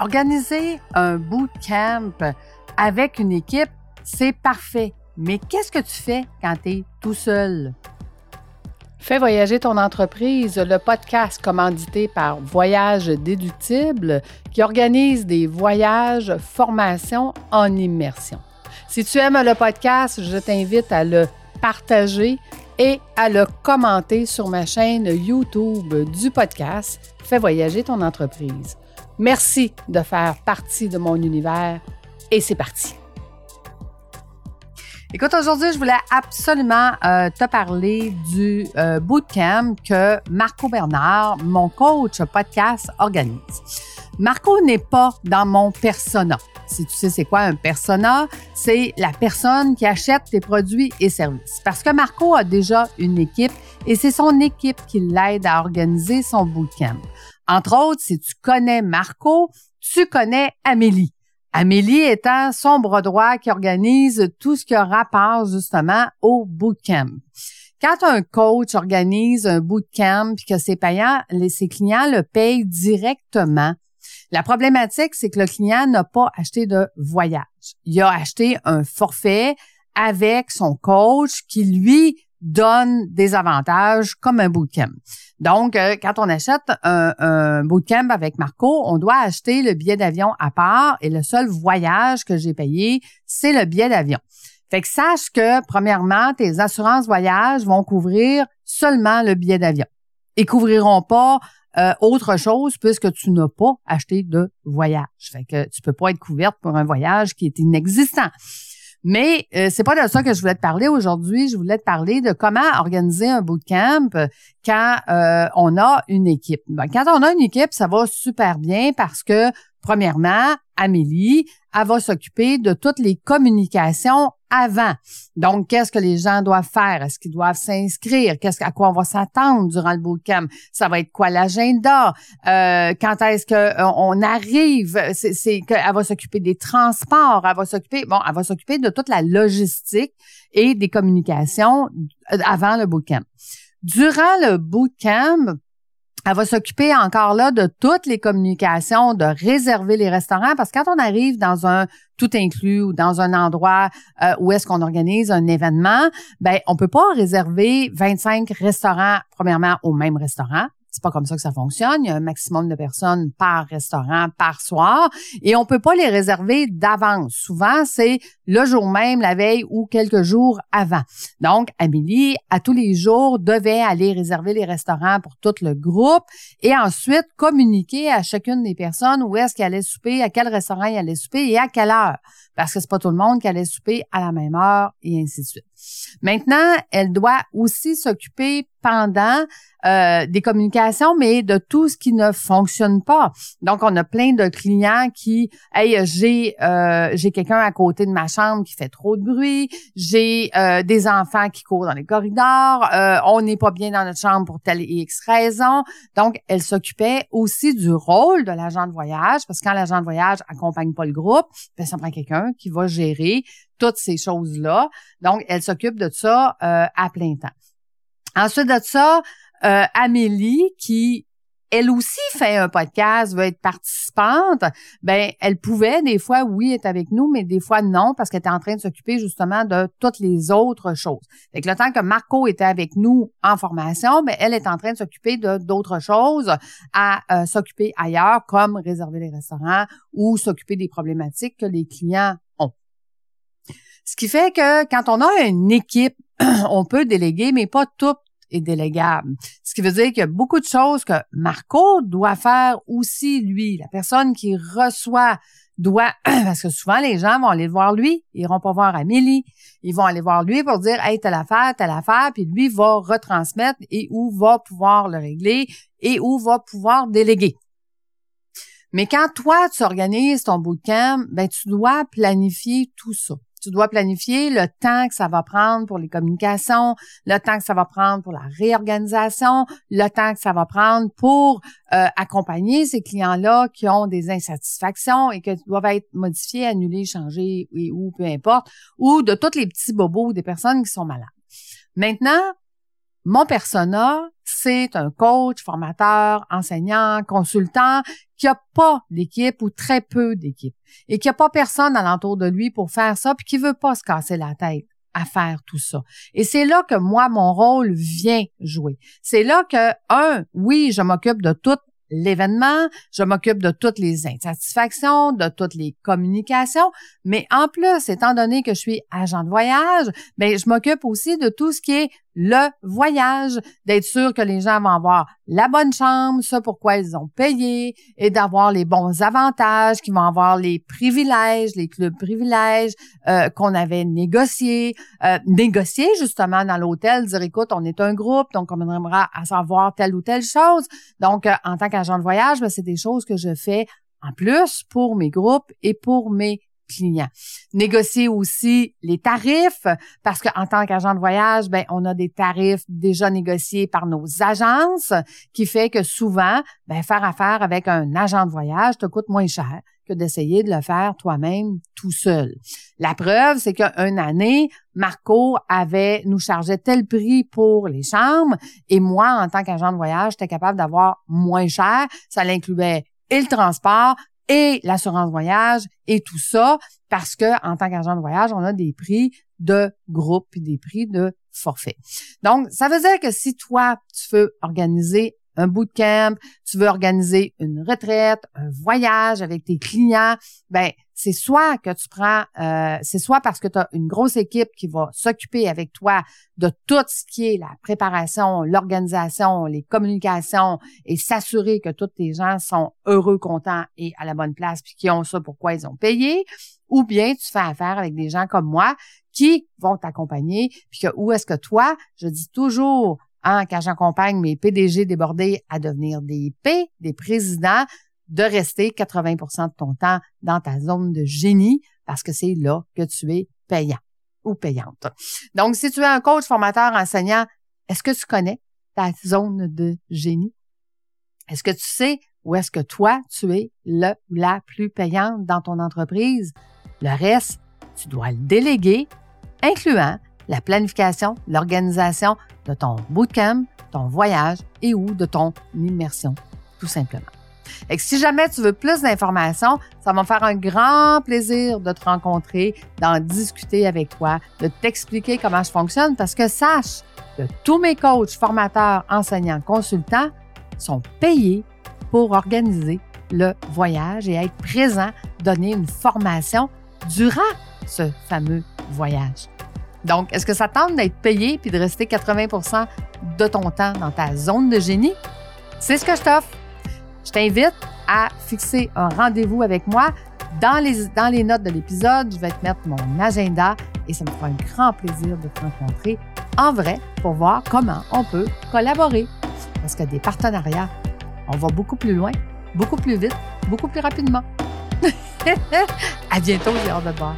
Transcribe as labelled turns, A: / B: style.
A: Organiser un bootcamp avec une équipe, c'est parfait. Mais qu'est-ce que tu fais quand tu es tout seul?
B: Fais voyager ton entreprise, le podcast commandité par Voyage Déductible qui organise des voyages, formations en immersion. Si tu aimes le podcast, je t'invite à le partager et à le commenter sur ma chaîne YouTube du podcast Fais voyager ton entreprise. Merci de faire partie de mon univers et c'est parti.
A: Écoute, aujourd'hui, je voulais absolument euh, te parler du euh, bootcamp que Marco Bernard, mon coach podcast, organise. Marco n'est pas dans mon persona. Si tu sais c'est quoi un persona, c'est la personne qui achète tes produits et services. Parce que Marco a déjà une équipe et c'est son équipe qui l'aide à organiser son bootcamp. Entre autres, si tu connais Marco, tu connais Amélie. Amélie étant son bras droit qui organise tout ce qui a rapport justement au bootcamp. Quand un coach organise un bootcamp et que ses ses clients le payent directement, la problématique, c'est que le client n'a pas acheté de voyage. Il a acheté un forfait avec son coach qui, lui, donne des avantages comme un bootcamp. Donc, euh, quand on achète un, bootcamp avec Marco, on doit acheter le billet d'avion à part et le seul voyage que j'ai payé, c'est le billet d'avion. Fait que sache que, premièrement, tes assurances voyage vont couvrir seulement le billet d'avion et couvriront pas euh, autre chose puisque tu n'as pas acheté de voyage. Fait que tu peux pas être couverte pour un voyage qui est inexistant. Mais euh, c'est pas de ça que je voulais te parler aujourd'hui. Je voulais te parler de comment organiser un bootcamp quand euh, on a une équipe. Ben, quand on a une équipe, ça va super bien parce que Premièrement, Amélie, elle va s'occuper de toutes les communications avant. Donc, qu'est-ce que les gens doivent faire? Est-ce qu'ils doivent s'inscrire? Qu'est-ce à quoi on va s'attendre durant le bootcamp? Ça va être quoi l'agenda? Euh, quand est-ce qu'on euh, arrive? C'est, qu'elle va s'occuper des transports. Elle va s'occuper, bon, elle va s'occuper de toute la logistique et des communications euh, avant le bootcamp. Durant le bootcamp, elle va s'occuper encore là de toutes les communications, de réserver les restaurants, parce que quand on arrive dans un tout inclus ou dans un endroit euh, où est-ce qu'on organise un événement, ben on peut pas réserver 25 restaurants premièrement au même restaurant. C'est pas comme ça que ça fonctionne. Il y a un maximum de personnes par restaurant, par soir, et on peut pas les réserver d'avance. Souvent, c'est le jour même, la veille ou quelques jours avant. Donc, Amélie, à tous les jours, devait aller réserver les restaurants pour tout le groupe et ensuite communiquer à chacune des personnes où est-ce qu'elle allait souper, à quel restaurant elle allait souper et à quelle heure. Parce que c'est pas tout le monde qui allait souper à la même heure et ainsi de suite. Maintenant, elle doit aussi s'occuper pendant euh, des communications, mais de tout ce qui ne fonctionne pas. Donc, on a plein de clients qui, hey, j'ai euh, j'ai quelqu'un à côté de ma chambre qui fait trop de bruit, j'ai euh, des enfants qui courent dans les corridors, on n'est pas bien dans notre chambre pour telle et X raison. Donc, elle s'occupait aussi du rôle de l'agent de voyage, parce que quand l'agent de voyage accompagne pas le groupe, ben, ça prend quelqu'un qui va gérer toutes ces choses-là. Donc, elle s'occupe de ça à plein temps. Ensuite de ça, euh, Amélie, qui elle aussi fait un podcast, veut être participante, ben elle pouvait des fois oui être avec nous, mais des fois non parce qu'elle était en train de s'occuper justement de toutes les autres choses. Fait que le temps que Marco était avec nous en formation, ben elle est en train de s'occuper de d'autres choses à euh, s'occuper ailleurs comme réserver les restaurants ou s'occuper des problématiques que les clients ont. Ce qui fait que quand on a une équipe, on peut déléguer, mais pas tout est délégable. Ce qui veut dire qu'il y a beaucoup de choses que Marco doit faire aussi, lui. La personne qui reçoit doit, parce que souvent les gens vont aller voir lui, ils iront pas voir Amélie, ils vont aller voir lui pour dire, hey, telle affaire, telle affaire, puis lui va retransmettre et où va pouvoir le régler et où va pouvoir déléguer. Mais quand toi, tu organises ton bootcamp, ben, tu dois planifier tout ça. Tu dois planifier le temps que ça va prendre pour les communications, le temps que ça va prendre pour la réorganisation, le temps que ça va prendre pour euh, accompagner ces clients-là qui ont des insatisfactions et qui doivent être modifiés, annulés, changés ou peu importe, ou de tous les petits bobos des personnes qui sont malades. Maintenant, mon persona, c'est un coach, formateur, enseignant, consultant qui a pas d'équipe ou très peu d'équipe et qui a pas personne alentour de lui pour faire ça puis qui veut pas se casser la tête à faire tout ça. Et c'est là que moi, mon rôle vient jouer. C'est là que, un, oui, je m'occupe de toute l'événement, je m'occupe de toutes les insatisfactions, de toutes les communications, mais en plus, étant donné que je suis agent de voyage, ben je m'occupe aussi de tout ce qui est le voyage, d'être sûr que les gens vont avoir la bonne chambre, ce pourquoi ils ont payé, et d'avoir les bons avantages, qu'ils vont avoir les privilèges, les clubs privilèges euh, qu'on avait négociés, euh, négociés justement dans l'hôtel, dire écoute, on est un groupe, donc on aimera à savoir telle ou telle chose. Donc, euh, en tant qu'agent de voyage, ben, c'est des choses que je fais en plus pour mes groupes et pour mes clients. Négocier aussi les tarifs parce qu'en tant qu'agent de voyage, ben on a des tarifs déjà négociés par nos agences qui fait que souvent, ben faire affaire avec un agent de voyage te coûte moins cher que d'essayer de le faire toi-même tout seul. La preuve, c'est qu'une année, Marco avait nous chargeait tel prix pour les chambres et moi, en tant qu'agent de voyage, j'étais capable d'avoir moins cher. Ça l'incluait et le transport et l'assurance voyage et tout ça parce que en tant qu'agent de voyage, on a des prix de groupe des prix de forfait. Donc, ça veut dire que si toi, tu veux organiser un bootcamp, tu veux organiser une retraite, un voyage avec tes clients, ben c'est soit que tu prends, euh, c'est soit parce que tu as une grosse équipe qui va s'occuper avec toi de tout ce qui est la préparation, l'organisation, les communications et s'assurer que tous tes gens sont heureux, contents et à la bonne place puis qui ont ça pourquoi ils ont payé, ou bien tu fais affaire avec des gens comme moi qui vont t'accompagner puis que où est-ce que toi, je dis toujours hein, quand j'accompagne mes PDG débordés à devenir des P, des présidents, de rester 80% de ton temps dans ta zone de génie parce que c'est là que tu es payant ou payante. Donc, si tu es un coach, formateur, enseignant, est-ce que tu connais ta zone de génie? Est-ce que tu sais où est-ce que toi, tu es le ou la plus payante dans ton entreprise? Le reste, tu dois le déléguer, incluant la planification, l'organisation de ton bootcamp, ton voyage et ou de ton immersion, tout simplement. Et si jamais tu veux plus d'informations, ça va me faire un grand plaisir de te rencontrer, d'en discuter avec toi, de t'expliquer comment je fonctionne parce que sache que tous mes coachs, formateurs, enseignants, consultants sont payés pour organiser le voyage et être présents, donner une formation durant ce fameux voyage. Donc, est-ce que ça tente d'être payé puis de rester 80% de ton temps dans ta zone de génie? C'est ce que je t'offre. Je t'invite à fixer un rendez-vous avec moi. Dans les, dans les notes de l'épisode, je vais te mettre mon agenda et ça me fera un grand plaisir de te rencontrer en vrai pour voir comment on peut collaborer. Parce que des partenariats, on va beaucoup plus loin, beaucoup plus vite, beaucoup plus rapidement. à bientôt, j'ai hâte de te voir.